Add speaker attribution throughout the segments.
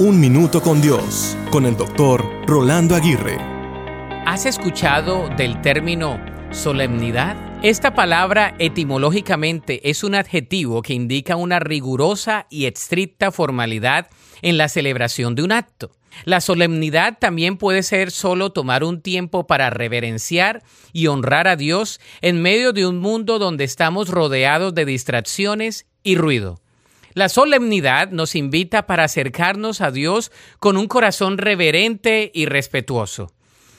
Speaker 1: Un Minuto con Dios, con el doctor Rolando Aguirre.
Speaker 2: ¿Has escuchado del término solemnidad? Esta palabra etimológicamente es un adjetivo que indica una rigurosa y estricta formalidad en la celebración de un acto. La solemnidad también puede ser solo tomar un tiempo para reverenciar y honrar a Dios en medio de un mundo donde estamos rodeados de distracciones y ruido. La solemnidad nos invita para acercarnos a Dios con un corazón reverente y respetuoso.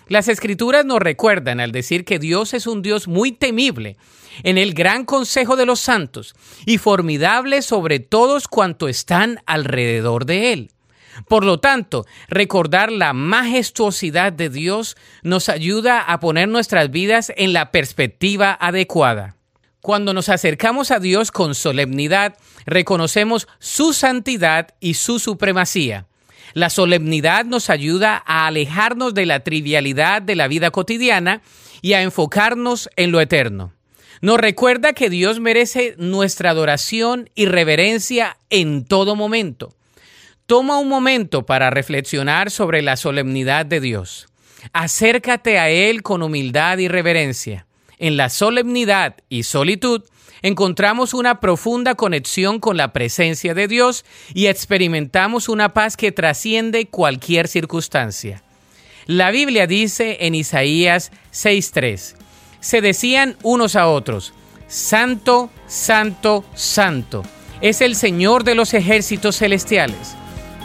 Speaker 2: Las escrituras nos recuerdan al decir que Dios es un Dios muy temible en el gran consejo de los santos y formidable sobre todos cuanto están alrededor de Él. Por lo tanto, recordar la majestuosidad de Dios nos ayuda a poner nuestras vidas en la perspectiva adecuada. Cuando nos acercamos a Dios con solemnidad, reconocemos su santidad y su supremacía. La solemnidad nos ayuda a alejarnos de la trivialidad de la vida cotidiana y a enfocarnos en lo eterno. Nos recuerda que Dios merece nuestra adoración y reverencia en todo momento. Toma un momento para reflexionar sobre la solemnidad de Dios. Acércate a Él con humildad y reverencia. En la solemnidad y solitud encontramos una profunda conexión con la presencia de Dios y experimentamos una paz que trasciende cualquier circunstancia. La Biblia dice en Isaías 6:3, se decían unos a otros, Santo, Santo, Santo, es el Señor de los ejércitos celestiales.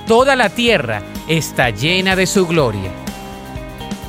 Speaker 2: Toda la tierra está llena de su gloria.